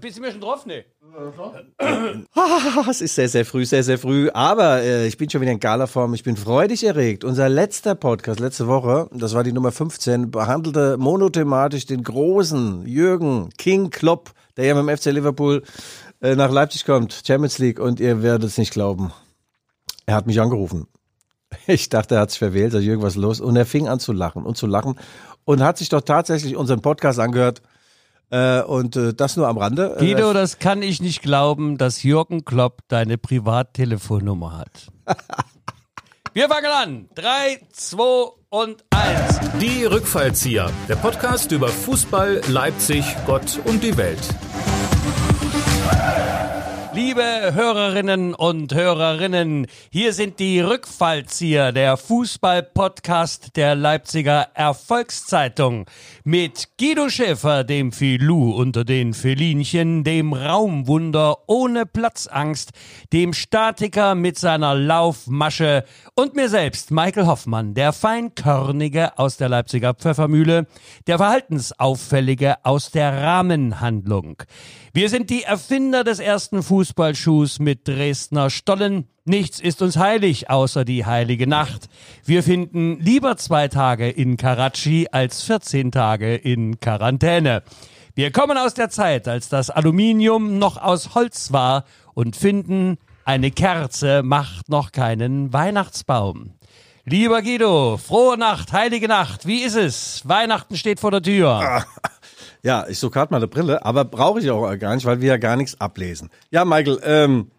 Bist du mir schon drauf? Ah, es ist sehr, sehr früh, sehr, sehr früh. Aber äh, ich bin schon wieder in Galaform. Ich bin freudig erregt. Unser letzter Podcast letzte Woche, das war die Nummer 15, behandelte monothematisch den großen Jürgen King Klopp, der ja mit dem FC Liverpool äh, nach Leipzig kommt, Champions League. Und ihr werdet es nicht glauben. Er hat mich angerufen. Ich dachte, er hat sich verwählt, da ist irgendwas los. Und er fing an zu lachen und zu lachen und hat sich doch tatsächlich unseren Podcast angehört. Äh, und äh, das nur am Rande. Äh, Guido, das kann ich nicht glauben, dass Jürgen Klopp deine Privattelefonnummer hat. Wir fangen an. Drei, zwei und eins. Die Rückfallzieher, der Podcast über Fußball, Leipzig, Gott und die Welt. Liebe Hörerinnen und Hörerinnen, hier sind die Rückfallzieher, der Fußball-Podcast der Leipziger Erfolgszeitung. Mit Guido Schäfer, dem Filou unter den Felinchen, dem Raumwunder ohne Platzangst, dem Statiker mit seiner Laufmasche und mir selbst, Michael Hoffmann, der Feinkörnige aus der Leipziger Pfeffermühle, der Verhaltensauffällige aus der Rahmenhandlung. Wir sind die Erfinder des ersten Fußballschuhs mit Dresdner Stollen. Nichts ist uns heilig außer die heilige Nacht. Wir finden lieber zwei Tage in Karachi als 14 Tage in Quarantäne. Wir kommen aus der Zeit, als das Aluminium noch aus Holz war und finden, eine Kerze macht noch keinen Weihnachtsbaum. Lieber Guido, frohe Nacht, heilige Nacht. Wie ist es? Weihnachten steht vor der Tür. Ja, ich suche gerade mal eine Brille, aber brauche ich auch gar nicht, weil wir ja gar nichts ablesen. Ja, Michael, ähm,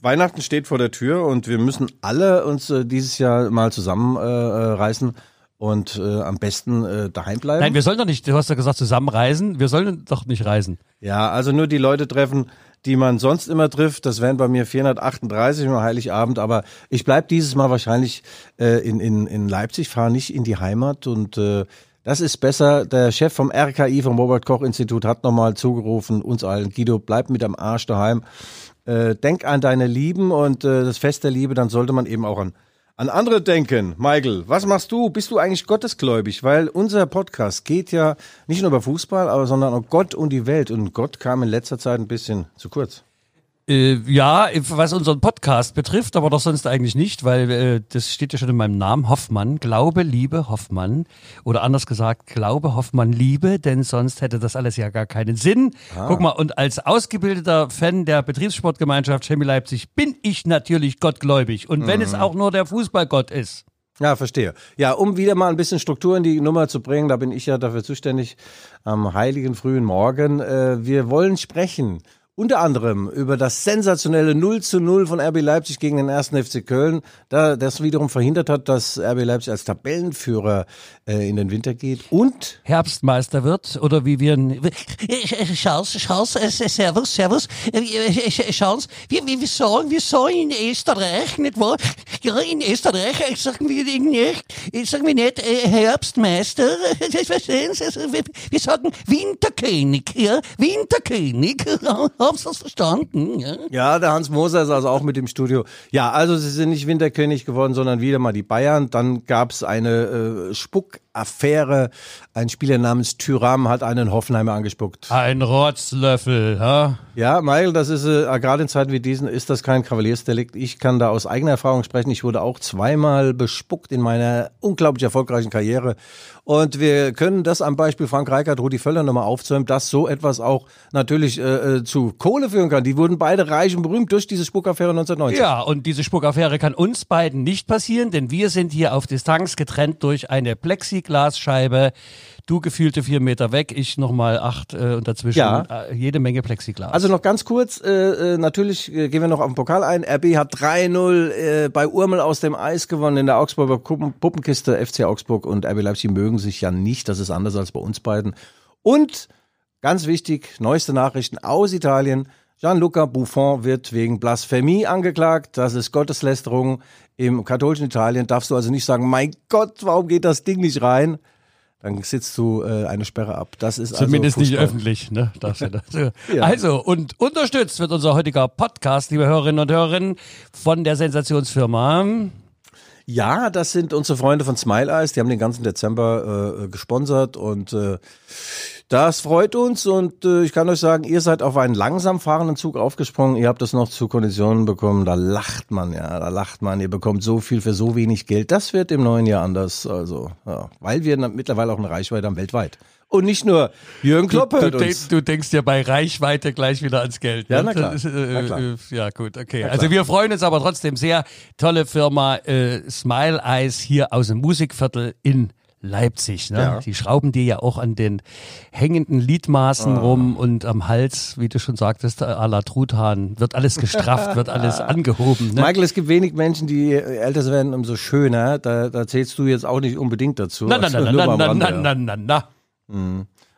Weihnachten steht vor der Tür und wir müssen alle uns äh, dieses Jahr mal zusammenreißen äh, und äh, am besten äh, daheim bleiben. Nein, wir sollen doch nicht, du hast ja gesagt, zusammenreisen. Wir sollen doch nicht reisen. Ja, also nur die Leute treffen, die man sonst immer trifft. Das wären bei mir 438 am Heiligabend, aber ich bleib dieses Mal wahrscheinlich äh, in, in, in Leipzig, fahre nicht in die Heimat und äh, das ist besser. Der Chef vom RKI, vom Robert Koch Institut, hat nochmal zugerufen, uns allen, Guido, bleib mit am Arsch daheim. Äh, denk an deine Lieben und äh, das Fest der Liebe, dann sollte man eben auch an, an andere denken. Michael, was machst du? Bist du eigentlich gottesgläubig? Weil unser Podcast geht ja nicht nur über Fußball, aber sondern um Gott und die Welt. Und Gott kam in letzter Zeit ein bisschen zu kurz. Äh, ja, was unseren Podcast betrifft, aber doch sonst eigentlich nicht, weil äh, das steht ja schon in meinem Namen, Hoffmann, Glaube, Liebe, Hoffmann. Oder anders gesagt, Glaube, Hoffmann, Liebe, denn sonst hätte das alles ja gar keinen Sinn. Ah. Guck mal, und als ausgebildeter Fan der Betriebssportgemeinschaft Chemie Leipzig bin ich natürlich gottgläubig. Und wenn mhm. es auch nur der Fußballgott ist. Ja, verstehe. Ja, um wieder mal ein bisschen Struktur in die Nummer zu bringen, da bin ich ja dafür zuständig am heiligen frühen Morgen. Äh, wir wollen sprechen unter anderem über das sensationelle 0 zu 0 von RB Leipzig gegen den ersten FC Köln, da das wiederum verhindert hat, dass RB Leipzig als Tabellenführer äh, in den Winter geht. Und Herbstmeister wird oder wie wir Charles, Charles, Servus, Servus, Charles, wir, wir, wir sagen, wir sagen in Österreich, nicht wahr? Ja, in Österreich sagen wir nicht, sagen wir nicht Herbstmeister, wir sagen Winterkönig, ja, Winterkönig hab's das verstanden. Ja? ja, der Hans Moser ist also auch mit im Studio. Ja, also sie sind nicht Winterkönig geworden, sondern wieder mal die Bayern. Dann gab's eine äh, Spuckaffäre. Ein Spieler namens Tyram hat einen Hoffenheimer angespuckt. Ein Rotzlöffel, ha? Ja, Michael, das ist äh, gerade in Zeiten wie diesen ist das kein Kavaliersdelikt. Ich kann da aus eigener Erfahrung sprechen. Ich wurde auch zweimal bespuckt in meiner unglaublich erfolgreichen Karriere. Und wir können das am Beispiel Frank Reichert, Rudi Völler nochmal aufzäumen, dass so etwas auch natürlich äh, äh, zu Kohle führen kann. Die wurden beide reich und berühmt durch diese Spuckaffäre 1990. Ja, und diese Spuckaffäre kann uns beiden nicht passieren, denn wir sind hier auf Distanz getrennt durch eine Plexiglasscheibe. Du gefühlte vier Meter weg, ich nochmal acht äh, und dazwischen ja. äh, jede Menge Plexiglas. Also noch ganz kurz, äh, äh natürlich äh, gehen wir noch auf den Pokal ein. RB hat 3-0 äh, bei Urmel aus dem Eis gewonnen in der Augsburger Puppenkiste. FC Augsburg und RB Leipzig mögen sich ja nicht. Das ist anders als bei uns beiden. Und ganz wichtig, neueste Nachrichten aus Italien. Gianluca Buffon wird wegen Blasphemie angeklagt. Das ist Gotteslästerung. Im katholischen Italien darfst du also nicht sagen, mein Gott, warum geht das Ding nicht rein? dann sitzt du äh, eine Sperre ab. Das ist also zumindest also nicht öffentlich, ne? Das, ja. Also und unterstützt wird unser heutiger Podcast, liebe Hörerinnen und Hörer, von der Sensationsfirma. Ja, das sind unsere Freunde von Smile Eyes. Die haben den ganzen Dezember äh, gesponsert und äh, das freut uns und äh, ich kann euch sagen, ihr seid auf einen langsam fahrenden Zug aufgesprungen. Ihr habt das noch zu Konditionen bekommen. Da lacht man, ja, da lacht man. Ihr bekommt so viel für so wenig Geld. Das wird im neuen Jahr anders. Also, ja, weil wir mittlerweile auch eine Reichweite haben weltweit. Und nicht nur Jürgen Klopp Du, hört du, uns. du denkst ja bei Reichweite gleich wieder ans Geld. Ja, ne? na klar. Ist, Na klar. äh, ja, gut, okay. Also wir freuen uns aber trotzdem sehr. Tolle Firma äh, Smile Eyes hier aus dem Musikviertel in Leipzig. Ne? Ja. Die schrauben dir ja auch an den hängenden Lidmaßen Ah. rum und am Hals, wie du schon sagtest, à la Truthahn. Wird alles gestrafft, wird alles angehoben. Ne? Michael, es gibt wenig Menschen, die älter werden, umso schöner. Da, da zählst du jetzt auch nicht unbedingt dazu. Na, na, na, na, na, na, ja. na, na, na.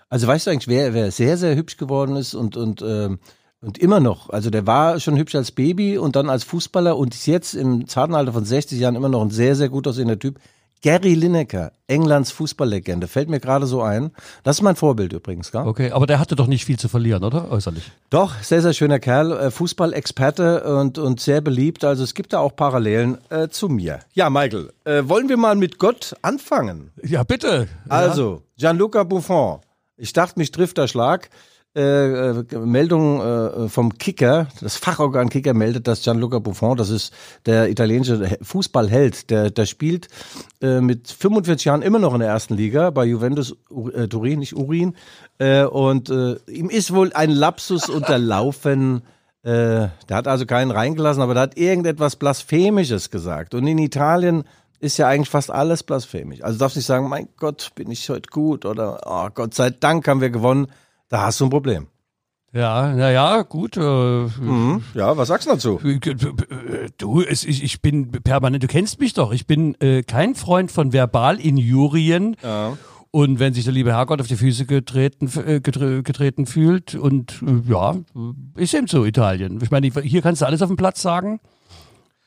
Also weißt du eigentlich, wer, wer sehr, sehr hübsch geworden ist und, und, ähm, und immer noch, also der war schon hübsch als Baby und dann als Fußballer und ist jetzt im zarten Alter von 60 Jahren immer noch ein sehr, sehr gut aussehender Typ. Gary Lineker, Englands Fußballlegende, fällt mir gerade so ein. Das ist mein Vorbild übrigens, gell? Okay, aber der hatte doch nicht viel zu verlieren, oder? Äußerlich. Doch, sehr, sehr schöner Kerl, äh, Fußballexperte und, und sehr beliebt. Also es gibt da auch Parallelen äh, zu mir. Ja, Michael, äh, wollen wir mal mit Gott anfangen? Ja, bitte. Also, Gianluca Buffon. Ich dachte, mich trifft der Schlag. Äh, äh, Meldung äh, vom Kicker, das Fachorgan Kicker meldet, dass Gianluca Buffon, das ist der italienische He- Fußballheld, der, der spielt äh, mit 45 Jahren immer noch in der ersten Liga bei Juventus äh, Turin, nicht Urin. Und ihm ist wohl ein Lapsus unterlaufen. Der hat also keinen reingelassen, aber der hat irgendetwas Blasphemisches gesagt. Und in Italien ist ja eigentlich fast alles blasphemisch. Also du darfst nicht sagen, mein Gott, bin ich heute gut oder oh, Gott sei Dank haben wir gewonnen. Da hast du ein Problem. Ja, naja, gut. Äh, Mhm. Ja, was sagst du dazu? Du, es, ich, ich bin permanent, du kennst mich doch, ich bin äh, kein Freund von Verbalinjurien. Ja. Und wenn sich der liebe Herrgott auf die Füße getreten, äh, getre- getreten fühlt und äh, ja, ist eben so Italien. Ich meine, hier kannst du alles auf dem Platz sagen.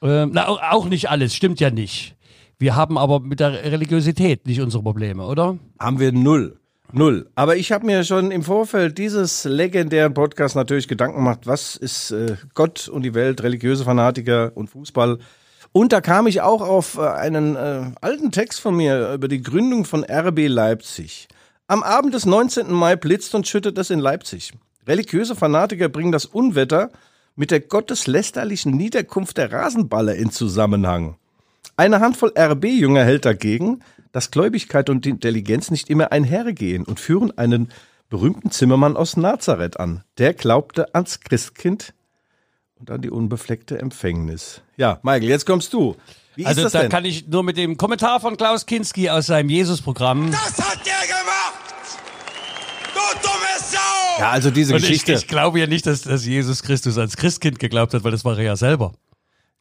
Ähm, na, auch nicht alles, stimmt ja nicht. Wir haben aber mit der Religiosität nicht unsere Probleme, oder? Haben wir null. Null. Aber ich habe mir schon im Vorfeld dieses legendären Podcasts natürlich Gedanken gemacht, was ist äh, Gott und die Welt, religiöse Fanatiker und Fußball. Und da kam ich auch auf äh, einen äh, alten Text von mir über die Gründung von RB Leipzig. Am Abend des 19. Mai blitzt und schüttet es in Leipzig. Religiöse Fanatiker bringen das Unwetter mit der gotteslästerlichen Niederkunft der Rasenballer in Zusammenhang. Eine Handvoll RB-Jünger hält dagegen, dass Gläubigkeit und Intelligenz nicht immer einhergehen und führen einen berühmten Zimmermann aus Nazareth an. Der glaubte ans Christkind und an die unbefleckte Empfängnis. Ja, Michael, jetzt kommst du. Wie Also ist das da denn? kann ich nur mit dem Kommentar von Klaus Kinski aus seinem Jesus-Programm. Das hat der gemacht! Du dumme Sau! ja, also diese Und ich, Geschichte. ich glaube ja nicht, dass, dass Jesus Christus ans Christkind geglaubt hat, weil das war er ja selber.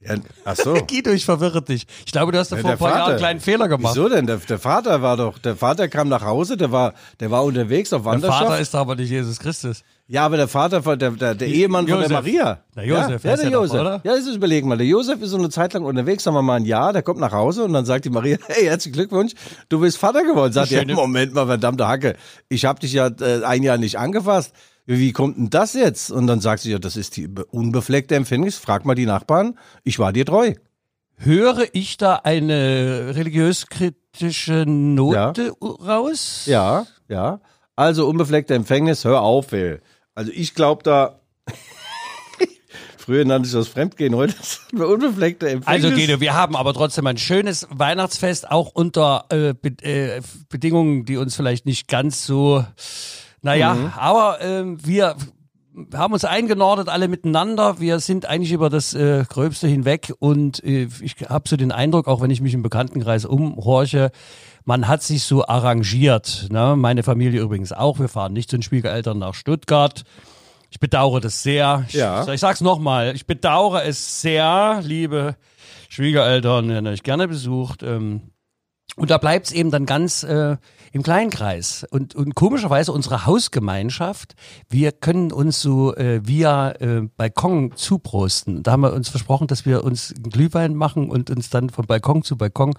Ja, ach so. Guido, ich verwirre dich. Ich glaube, du hast da vor der ein paar Vater. Jahren einen kleinen Fehler gemacht. Wieso denn? Der, der Vater war doch, der Vater kam nach Hause, der war, der war unterwegs auf Der Wanderschaft. Vater ist aber nicht Jesus Christus. Ja, aber der Vater, von der, der, der Ehemann von Josef. der Maria. Na, Josef ja, ja, der der doch, Josef. oder? Ja, das ist überlegen mal. Der Josef ist so eine Zeit lang unterwegs, sagen wir mal ein Jahr, der kommt nach Hause und dann sagt die Maria, hey, herzlichen Glückwunsch, du bist Vater geworden. Sagt er, Moment mal, verdammte Hacke, ich habe dich ja äh, ein Jahr nicht angefasst. Wie kommt denn das jetzt? Und dann sagt sie, ja, das ist die be- unbefleckte Empfängnis. Frag mal die Nachbarn, ich war dir treu. Höre ich da eine religiös-kritische Note raus? Ja, ja. Also unbefleckte Empfängnis, hör auf, ey. Also ich glaube da. Früher nannte ich das Fremdgehen, heute ist es unbefleckte Empfängnis. Also Guido, wir haben aber trotzdem ein schönes Weihnachtsfest, auch unter äh, Be äh, Bedingungen, die uns vielleicht nicht ganz so, naja, Mhm. aber ähm, wir haben uns eingenordet alle miteinander. Wir sind eigentlich über das äh, Gröbste hinweg und äh, ich habe so den Eindruck, auch wenn ich mich im Bekanntenkreis umhorche, man hat sich so arrangiert. Ne? Meine Familie übrigens auch. Wir fahren nicht zu den Schwiegereltern nach Stuttgart. Ich bedauere das sehr. Ich, Ja. ich sag's nochmal. Ich bedauere es sehr, liebe Schwiegereltern, die euch gerne besucht. Ähm, und da bleibt's eben dann ganz äh, im Kleinkreis. Und, und komischerweise unsere Hausgemeinschaft, wir können uns so äh, via äh, Balkon zuprosten. Da haben wir uns versprochen, dass wir uns einen Glühwein machen und uns dann von Balkon zu Balkon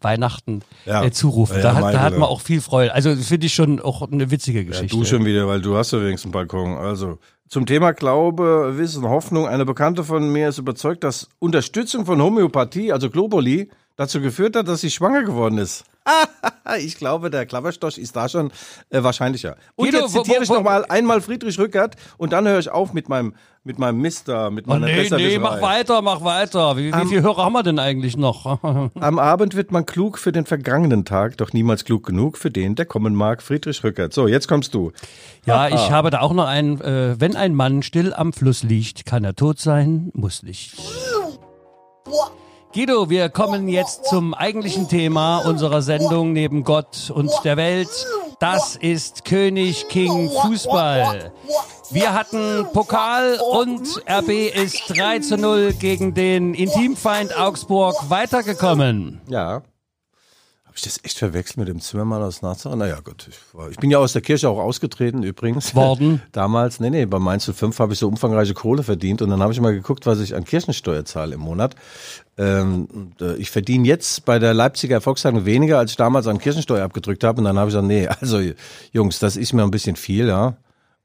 Weihnachten Ja. äh, zurufen. Ja, da, ja, hat, da hat man auch viel Freude. Also finde ich schon auch eine witzige Geschichte. du schon wieder, weil du hast ja wenigstens einen Balkon. Also zum Thema Glaube, Wissen, Hoffnung. Eine Bekannte von mir ist überzeugt, dass Unterstützung von Homöopathie, also Globuli, dazu geführt hat, dass sie schwanger geworden ist. ich glaube, der Klapperstosch ist da schon äh, wahrscheinlicher. Und Guido, jetzt zitiere wo- ich wo- noch mal einmal Friedrich Rückert und dann höre ich auf mit meinem, mit meinem Mister, mit Oh, meiner nee, nee, Besserwisserei. mach weiter, mach weiter. Wie, wie viele Hörer haben wir denn eigentlich noch? Am Abend wird man klug für den vergangenen Tag, doch niemals klug genug für den, der kommen mag. Friedrich Rückert. So, jetzt kommst du. Ja, ich habe da auch noch einen. Äh, wenn ein Mann still am Fluss liegt, kann er tot sein, muss nicht. Guido, wir kommen jetzt zum eigentlichen Thema unserer Sendung neben Gott und der Welt. Das ist König King Fußball. Wir hatten Pokal und RB ist 3 zu 0 gegen den Intimfeind Augsburg weitergekommen. Ja. Habe ich das echt verwechselt mit dem Zimmermann aus Nazareth? Naja, gut. Ich, war, ich bin ja aus der Kirche auch ausgetreten übrigens. Worden? Damals, nee, nee, bei Mainz 05 habe ich so umfangreiche Kohle verdient und dann habe ich mal geguckt, was ich an Kirchensteuer zahle im Monat. Ähm, äh, ich verdiene jetzt bei der Leipziger Volkswagen weniger, als ich damals an Kirchensteuer abgedrückt habe. Und dann habe ich gesagt, nee, also Jungs, das ist mir ein bisschen viel, ja.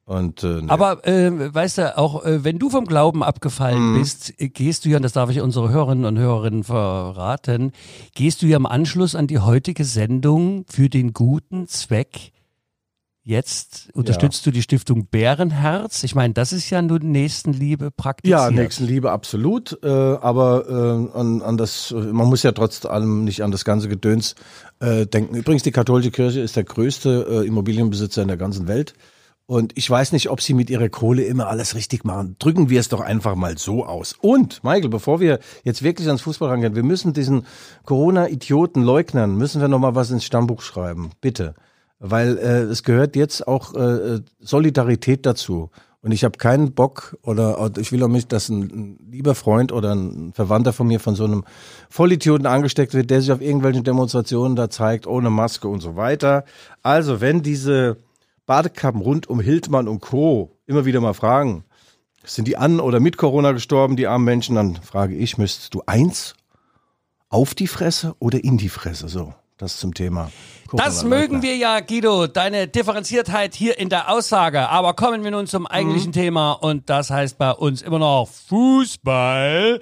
Und, äh, nee. Aber äh, weißt du, auch äh, wenn du vom Glauben abgefallen Mhm. bist, äh, gehst du ja, und das darf ich unsere Hörerinnen und Hörerinnen verraten, gehst du ja im Anschluss an die heutige Sendung für den guten Zweck. Jetzt unterstützt du die Stiftung Bärenherz. Ich meine, das ist ja nur Nächstenliebe praktiziert. Ja, Nächstenliebe absolut, äh, aber äh, an, an das, man muss ja trotz allem nicht an das ganze Gedöns denken. Übrigens, die katholische Kirche ist der größte Immobilienbesitzer in der ganzen Welt. Und ich weiß nicht, ob sie mit ihrer Kohle immer alles richtig machen. Drücken wir es doch einfach mal so aus. Und, Michael, bevor wir jetzt wirklich ans Fußball rangehen, wir müssen diesen Corona-Idioten Leugnern, müssen wir noch mal was ins Stammbuch schreiben. Bitte. Weil äh, es gehört jetzt auch äh, Solidarität dazu. Und ich habe keinen Bock oder oder ich will auch nicht, dass ein lieber Freund oder ein Verwandter von mir von so einem Vollidioten angesteckt wird, der sich auf irgendwelchen Demonstrationen da zeigt, ohne Maske und so weiter. Also, wenn diese Badekappen rund um Hildmann und Co. immer wieder mal fragen, sind die an oder mit Corona gestorben, die armen Menschen, dann frage ich, müsstest du eins auf die Fresse oder in die Fresse? So, das zum Thema. Das Corona-Leugner. mögen wir ja, Guido, deine Differenziertheit hier in der Aussage. Aber kommen wir nun zum eigentlichen Thema und das heißt bei uns immer noch Fußball.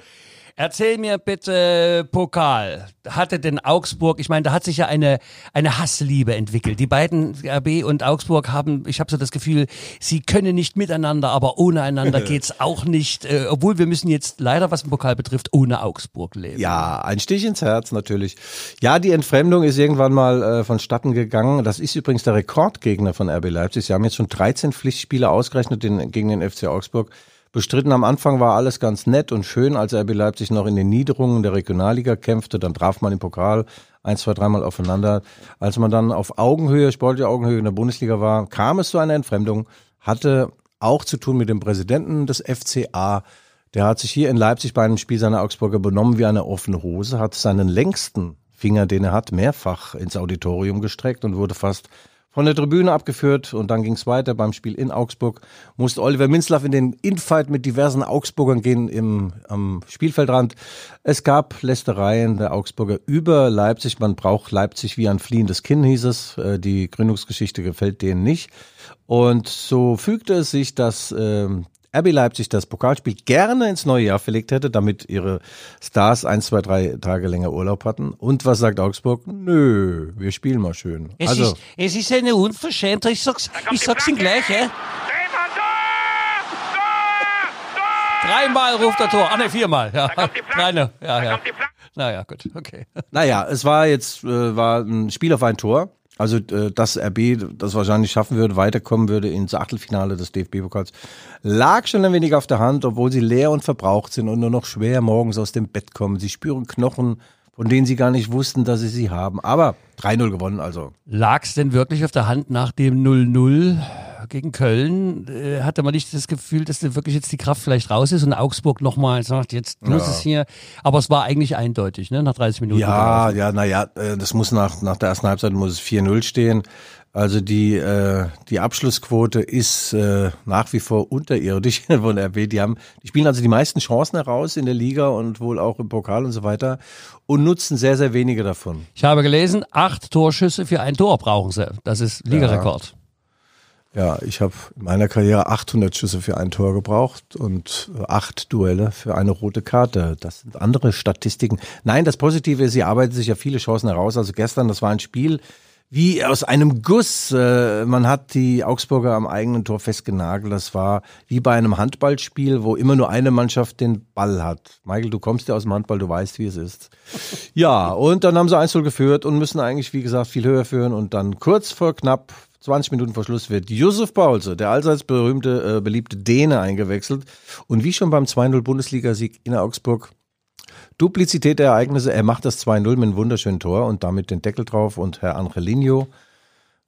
Erzähl mir bitte, Pokal. Hatte denn Augsburg, ich meine, da hat sich ja eine, eine Hassliebe entwickelt. Die beiden, RB und Augsburg, haben, ich habe so das Gefühl, sie können nicht miteinander, aber ohne einander geht's auch nicht. Äh, obwohl wir müssen jetzt leider, was den Pokal betrifft, ohne Augsburg leben. Ja, ein Stich ins Herz natürlich. Ja, die Entfremdung ist irgendwann mal äh, vonstatten gegangen. Das ist übrigens der Rekordgegner von RB Leipzig. Sie haben jetzt schon 13 Pflichtspiele ausgerechnet den, gegen den FC Augsburg. Bestritten am Anfang war alles ganz nett und schön, als RB Leipzig noch in den Niederungen der Regionalliga kämpfte. Dann traf man im Pokal ein, zwei, dreimal aufeinander. Als man dann auf Augenhöhe, sportliche Augenhöhe in der Bundesliga war, kam es zu einer Entfremdung. Hatte auch zu tun mit dem Präsidenten des FCA. Der hat sich hier in Leipzig bei einem Spiel seiner Augsburger benommen wie eine offene Hose, hat seinen längsten Finger, den er hat, mehrfach ins Auditorium gestreckt und wurde fast von der Tribüne abgeführt und dann ging es weiter beim Spiel in Augsburg. Musste Oliver Minzlaff in den Infight mit diversen Augsburgern gehen im, am Spielfeldrand. Es gab Lästereien der Augsburger über Leipzig. Man braucht Leipzig wie ein fliehendes Kinn, hieß es. Äh, Die Gründungsgeschichte gefällt denen nicht. Und so fügte es sich, dass ähm, RB Leipzig das Pokalspiel gerne ins neue Jahr verlegt hätte, damit ihre Stars ein, zwei, drei Tage länger Urlaub hatten. Und was sagt Augsburg? Nö, wir spielen mal schön. Es, also, ist, es ist eine Unverschämtheit, ich sag's, ich sag's Ihnen gleich, ja. Dreimal ruft er Tor. Ah, ne, viermal. Ja. Flanke. Kleine. Ja, ja. Naja, gut, okay. Naja, es war jetzt äh, war ein Spiel auf ein Tor. Also äh, dass RB das wahrscheinlich schaffen würde, weiterkommen würde ins Achtelfinale des DFB-Pokals, lag schon ein wenig auf der Hand, obwohl sie leer und verbraucht sind und nur noch schwer morgens aus dem Bett kommen. Sie spüren Knochen, von denen sie gar nicht wussten, dass sie sie haben. Aber 3-0 gewonnen, also. Lag's denn wirklich auf der Hand nach dem 0-0 gegen Köln? Äh, hatte man nicht das Gefühl, dass da wirklich jetzt die Kraft vielleicht raus ist und Augsburg nochmal sagt, jetzt muss es hier. Aber es war eigentlich eindeutig, ne? Nach 30 Minuten. Ja, ja, naja, äh, das muss nach, nach der ersten Halbzeit muss es 4-0 stehen. Also die, äh, die Abschlussquote ist äh, nach wie vor unterirdisch von RB. Die haben, die spielen also die meisten Chancen heraus in der Liga und wohl auch im Pokal und so weiter und nutzen sehr, sehr wenige davon. Ich habe gelesen, acht Torschüsse für ein Tor brauchen sie. Das ist Ligarekord. Ja, ich habe in meiner Karriere 800 Schüsse für ein Tor gebraucht und acht Duelle für eine rote Karte. Das sind andere Statistiken. Nein, das Positive ist, sie arbeiten sich ja viele Chancen heraus. Also gestern, das war ein Spiel wie aus einem Guss. Äh, man hat die Augsburger am eigenen Tor festgenagelt. Das war wie bei einem Handballspiel, wo immer nur eine Mannschaft den Ball hat. Michael, du kommst ja aus dem Handball, du weißt, wie es ist. Ja, und dann haben sie 1 geführt und müssen eigentlich, wie gesagt, viel höher führen. Und dann kurz vor knapp 20 Minuten vor Schluss wird Yusuf Paulse, der allseits berühmte, äh, beliebte Däne, eingewechselt. Und wie schon beim 2-0 Bundesligasieg in Augsburg, Duplizität der Ereignisse, er macht das 2-0 mit einem wunderschönen Tor und damit den Deckel drauf. Und Herr Angelino,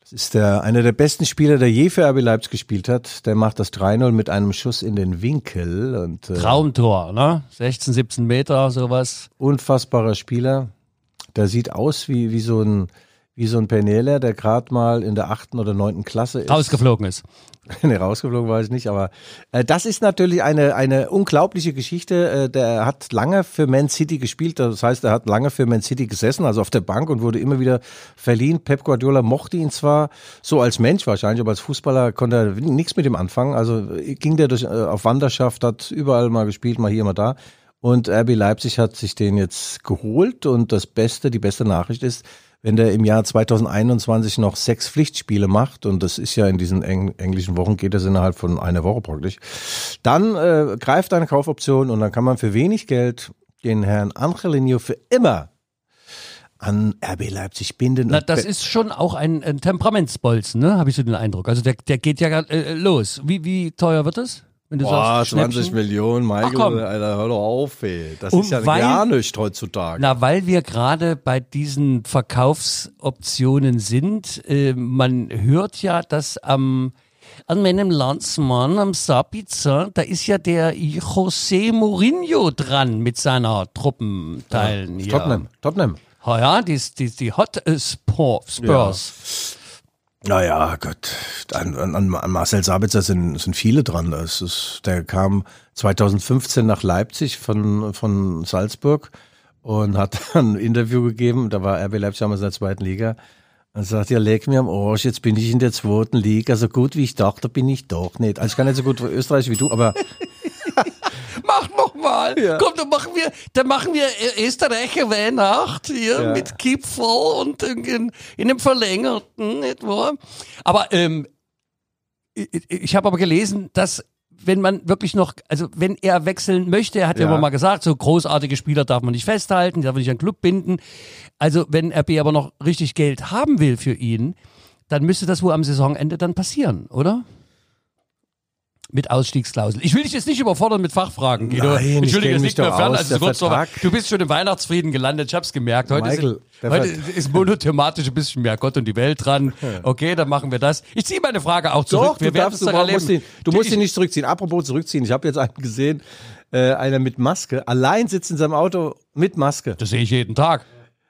das ist der, einer der besten Spieler, der je für RB Leipzig gespielt hat, der macht das 3-0 mit einem Schuss in den Winkel. Und, äh, Traumtor, ne? 16, 17 Meter, sowas. Unfassbarer Spieler. Der sieht aus wie, wie so ein wie so ein Penela, der gerade mal in der achten oder neunten Klasse ist. Rausgeflogen ist. nee, rausgeflogen weiß ich nicht, aber äh, das ist natürlich eine, eine unglaubliche Geschichte. Äh, der hat lange für Man City gespielt, das heißt, er hat lange für Man City gesessen, also auf der Bank und wurde immer wieder verliehen. Pep Guardiola mochte ihn zwar so als Mensch wahrscheinlich, aber als Fußballer konnte er nichts mit ihm anfangen. Also ging der durch, äh, auf Wanderschaft, hat überall mal gespielt, mal hier, mal da. Und RB Leipzig hat sich den jetzt geholt und das Beste, die beste Nachricht ist, wenn der im Jahr 2021 noch sechs Pflichtspiele macht, und das ist ja in diesen eng englischen Wochen, geht das innerhalb von einer Woche praktisch, dann äh, greift eine Kaufoption und dann kann man für wenig Geld den Herrn Angelino für immer an RB Leipzig binden. Na, das ist schon auch ein, ein Temperamentsbolzen, ne? Habe ich so den Eindruck. Also der, der geht ja äh, los. Wie, wie teuer wird das? Wenn du Boah, sagst, 20 Millionen, Michael, Alter, hör doch auf, ey. Das Und ist ja weil, gar nicht heutzutage. Na, weil wir gerade bei diesen Verkaufsoptionen sind, äh, man hört ja, dass am an meinem Landsmann am Sapiza, da ist ja der José Mourinho dran mit seiner Truppenteilen ja. Tottenham, Tottenham. Ja, die, die, die Hot äh, Spurs. Ja. Naja, Gott, an, an, an Marcel Sabitzer sind, sind viele dran. Das ist, der kam 2015 nach Leipzig von, von Salzburg und hat ein Interview gegeben. Da war RB Leipzig damals in der zweiten Liga. Und sagt, ja, leg mir am Arsch, jetzt bin ich in der zweiten Liga. So gut wie ich dachte, bin ich doch nicht. Also ich kann nicht so gut Österreich wie du, aber mach mal. Ja. Komm, dann machen wir, dann machen wir Österreicher Weihnacht hier ja. mit Kipfel und in, in einem verlängerten, wahr? Aber ähm, ich, ich habe aber gelesen, dass wenn man wirklich noch, also wenn er wechseln möchte, er hat ja, ja immer mal gesagt, so großartige Spieler darf man nicht festhalten, darf man nicht an Club binden. Also wenn RB aber noch richtig Geld haben will für ihn, dann müsste das wohl am Saisonende dann passieren, oder? Mit Ausstiegsklausel. Ich will dich jetzt nicht überfordern mit Fachfragen, Guido. Nein, Entschuldige, es liegt mir fern. Also kurz noch, du bist schon im Weihnachtsfrieden gelandet, ich hab's gemerkt. Heute, Michael, ist, heute ist monothematisch ein bisschen mehr Gott und die Welt dran. Okay, dann machen wir das. Ich ziehe meine Frage auch zurück. Doch, wir du, darfst, du, musst ihn, du musst ihn nicht zurückziehen. Apropos zurückziehen, ich habe jetzt einen gesehen, äh, einer mit Maske, allein sitzt in seinem Auto mit Maske. Das sehe ich jeden Tag.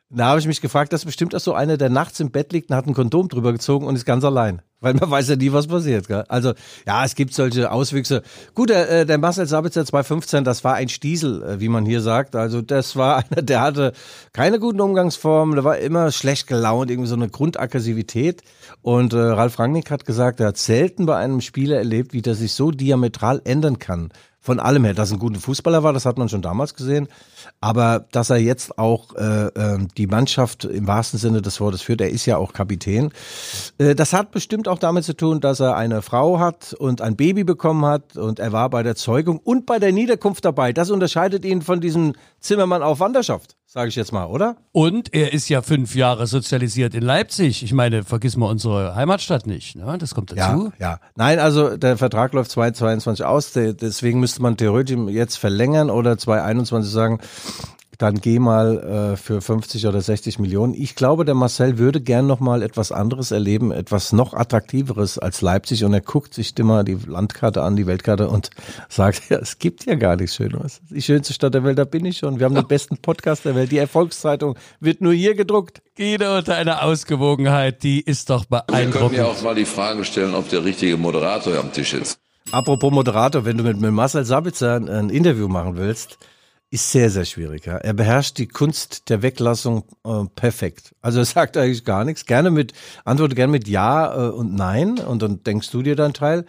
Da habe ich mich gefragt, das ist bestimmt auch so einer, der nachts im Bett liegt und hat ein Kondom drüber gezogen und ist ganz allein. Weil man weiß ja nie, was passiert. Gell? Also ja, es gibt solche Auswüchse. Gut, der, äh, der Marcel Sabitzer 215, das war ein Stiesel, äh, wie man hier sagt. Also das war einer, der hatte keine guten Umgangsformen, der war immer schlecht gelaunt, irgendwie so eine Grundaggressivität. Und äh, Ralf Rangnick hat gesagt, er hat selten bei einem Spieler erlebt, wie der sich so diametral ändern kann von allem her. Dass er ein guter Fußballer war, das hat man schon damals gesehen. Aber dass er jetzt auch äh, äh, die Mannschaft im wahrsten Sinne des Wortes führt, er ist ja auch Kapitän. Äh, das hat bestimmt auch damit zu tun, dass er eine Frau hat und ein Baby bekommen hat und er war bei der Zeugung und bei der Niederkunft dabei. Das unterscheidet ihn von diesem Zimmermann auf Wanderschaft sage ich jetzt mal, oder? Und er ist ja fünf Jahre sozialisiert in Leipzig. Ich meine, vergiss mal unsere Heimatstadt nicht. Ne? Das kommt dazu. Ja, ja. Nein, also der Vertrag läuft 2022 aus. Deswegen müsste man theoretisch jetzt verlängern oder 2021 sagen, dann geh mal äh, für 50 oder 60 Millionen. Ich glaube, der Marcel würde gern noch mal etwas anderes erleben, etwas noch attraktiveres als Leipzig. Und er guckt sich immer die Landkarte an, die Weltkarte und sagt, ja, es gibt ja gar nichts Schöneres. Die schönste Stadt der Welt, da bin ich schon. Wir haben den besten Podcast der Welt. Die Erfolgszeitung wird nur hier gedruckt. Guido, deine Ausgewogenheit, die ist doch beeindruckend. Wir können ja auch mal die Frage stellen, ob der richtige Moderator am Tisch ist. Apropos Moderator, wenn du mit, mit Marcel Sabitzer ein Interview machen willst, ist sehr, sehr schwierig. Ja. Er beherrscht die Kunst der Weglassung äh, perfekt. Also er sagt eigentlich gar nichts. Gerne mit, antworte gerne mit Ja äh, und Nein und dann denkst du dir deinen Teil.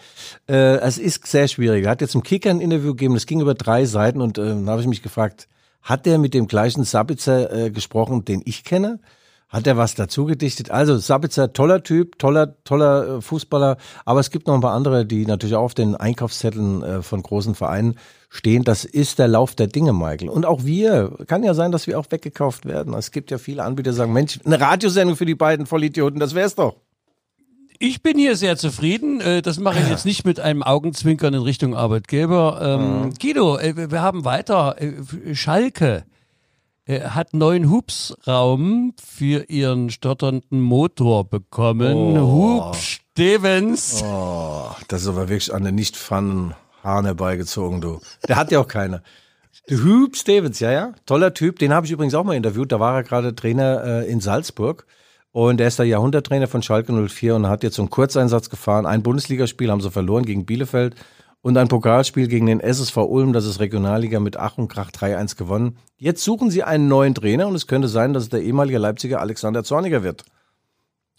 Äh, es ist sehr schwierig. Er hat jetzt im Kicker ein Interview gegeben, das ging über drei Seiten und äh, dann habe ich mich gefragt, hat er mit dem gleichen Sabitzer äh, gesprochen, den ich kenne? Hat er was dazu gedichtet? Also Sabitzer, toller Typ, toller, toller äh, Fußballer, aber es gibt noch ein paar andere, die natürlich auch auf den Einkaufszetteln äh, von großen Vereinen stehen. Das ist der Lauf der Dinge, Michael. Und auch wir, kann ja sein, dass wir auch weggekauft werden. Es gibt ja viele Anbieter, die sagen, Mensch, eine Radiosendung für die beiden Vollidioten, das wär's doch. Ich bin hier sehr zufrieden. Äh, Das mache ich jetzt nicht mit einem Augenzwinkern in Richtung Arbeitgeber. Ähm, Guido, äh, wir haben weiter. Schalke hat neuen Hubsraum für ihren stotternden Motor bekommen. Hub Stevens. Oh, das ist aber wirklich an den nicht fahren Haaren herbeigezogen, du. Der hat ja auch keine. Hub Stevens, ja, ja, toller Typ. Den habe ich übrigens auch mal interviewt. Da war er gerade Trainer äh, in Salzburg. Und er ist der Jahrhunderttrainer von Schalke 04 und hat jetzt so einen Kurzeinsatz gefahren. Ein Bundesligaspiel haben sie verloren gegen Bielefeld und ein Pokalspiel gegen den SSV Ulm, das ist Regionalliga mit Ach und Krach 3-1 gewonnen. Jetzt suchen sie einen neuen Trainer und es könnte sein, dass es der ehemalige Leipziger Alexander Zorniger wird.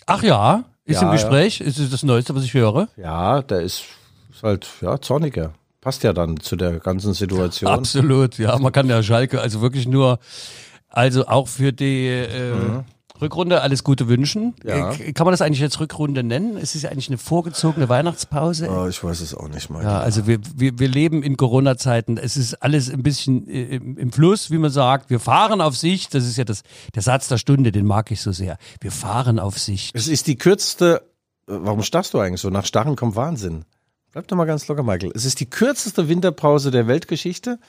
Ach ja, ist Ja, im Gespräch. Ist es das Neueste, was ich höre? Ja, der ist, ist halt, ja, Zorniger. Passt ja dann zu der ganzen Situation. Absolut, ja. Man kann ja Schalke also wirklich nur, also auch für die äh, Rückrunde alles Gute wünschen. Ja. Äh, Kann man das eigentlich jetzt Rückrunde nennen? Es ist ja eigentlich eine vorgezogene Weihnachtspause. Oh, ich weiß es auch nicht mal. Ja, also wir, wir, wir leben in Corona-Zeiten. Es ist alles ein bisschen äh, im, im Fluss, wie man sagt. Wir fahren auf Sicht. Das ist ja das, der Satz der Stunde, den mag ich so sehr. Wir fahren auf Sicht. Es ist die kürzeste, äh, warum starrst du eigentlich so? Nach Starren kommt Wahnsinn. Bleib doch mal ganz locker, Michael. Es ist die kürzeste Winterpause der Weltgeschichte.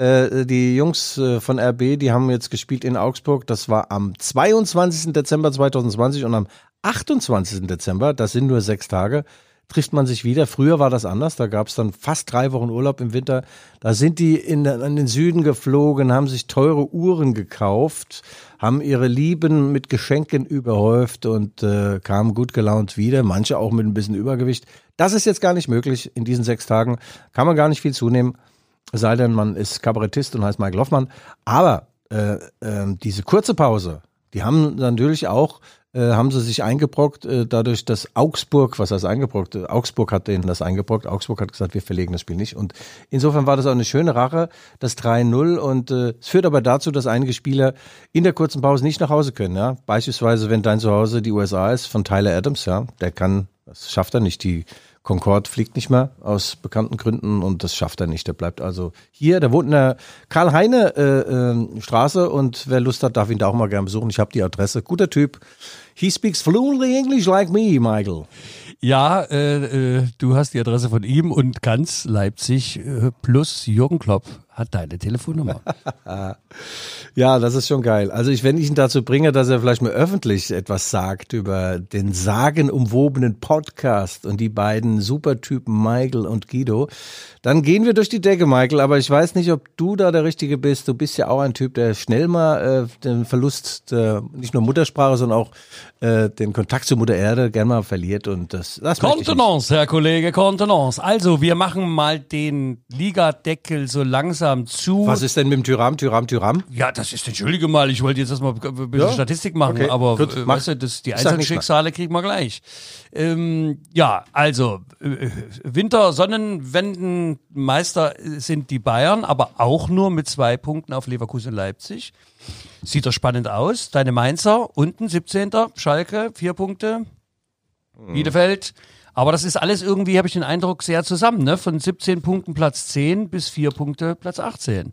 Äh, die Jungs äh, von RB, die haben jetzt gespielt in Augsburg. Das war am 22. Dezember 2020 und am 28. Dezember, das sind nur sechs Tage, trifft man sich wieder. Früher war das anders, da gab es dann fast drei Wochen Urlaub im Winter. Da sind die in, in den Süden geflogen, haben sich teure Uhren gekauft, haben ihre Lieben mit Geschenken überhäuft und äh, kamen gut gelaunt wieder, manche auch mit ein bisschen Übergewicht. Das ist jetzt gar nicht möglich in diesen sechs Tagen, kann man gar nicht viel zunehmen, sei denn, man ist Kabarettist und heißt Michael Hoffmann. Aber äh, äh, diese kurze Pause, die haben natürlich auch, äh, haben sie sich eingebrockt, äh, dadurch, dass Augsburg, was heißt eingebrockt? Augsburg hat denen das eingebrockt. Augsburg hat gesagt, wir verlegen das Spiel nicht. Und insofern war das auch eine schöne Rache, das 3-0. Und äh, es führt aber dazu, dass einige Spieler in der kurzen Pause nicht nach Hause können. Ja? Beispielsweise, wenn dein Zuhause die USA ist, von Tyler Adams, ja, der kann, das schafft er nicht. Die Concorde fliegt nicht mehr aus bekannten Gründen und das schafft er nicht. Der bleibt also hier. Der wohnt in der Karl-Heine-Straße und wer Lust hat, darf ihn da auch mal gerne besuchen. Ich habe die Adresse. Guter Typ. He speaks fluently English like me, Michael. Ja, äh, äh, du hast die Adresse von ihm und ganz Leipzig äh, plus Jürgen Klopp hat deine Telefonnummer. Ja, das ist schon geil. Also ich, wenn ich ihn dazu bringe, dass er vielleicht mal öffentlich etwas sagt über den sagenumwobenen Podcast und die beiden Supertypen Michael und Guido, dann gehen wir durch die Decke, Michael. Aber ich weiß nicht, ob du da der Richtige bist. Du bist ja auch ein Typ, der schnell mal äh, den Verlust der nicht nur Muttersprache, sondern auch äh, den Kontakt zur Mutter Erde gern mal verliert. Und das, das. Kontenance, Herr Kollege, Kontenance. Also, wir machen mal den Ligadeckel so langsam zu. Was ist denn mit dem Tyram, Tyram, Tyram? Ja, das ist, entschuldige mal, ich wollte jetzt erstmal ein bisschen Ja? Statistik machen, Okay, aber gut, äh, mach. weißt du, das, die nichts Einzelschicksale kriegen wir gleich. Ähm, ja, also äh, Winter, Sonnenwenden, Meister sind die Bayern, aber auch nur mit zwei Punkten auf Leverkusen Leipzig. Sieht doch spannend aus. Deine Mainzer unten, 17. Schalke, vier Punkte. Mhm. Bielefeld. Aber das ist alles irgendwie, habe ich den Eindruck, sehr zusammen, ne? Von 17 Punkten Platz 10 bis 4 Punkte Platz 18.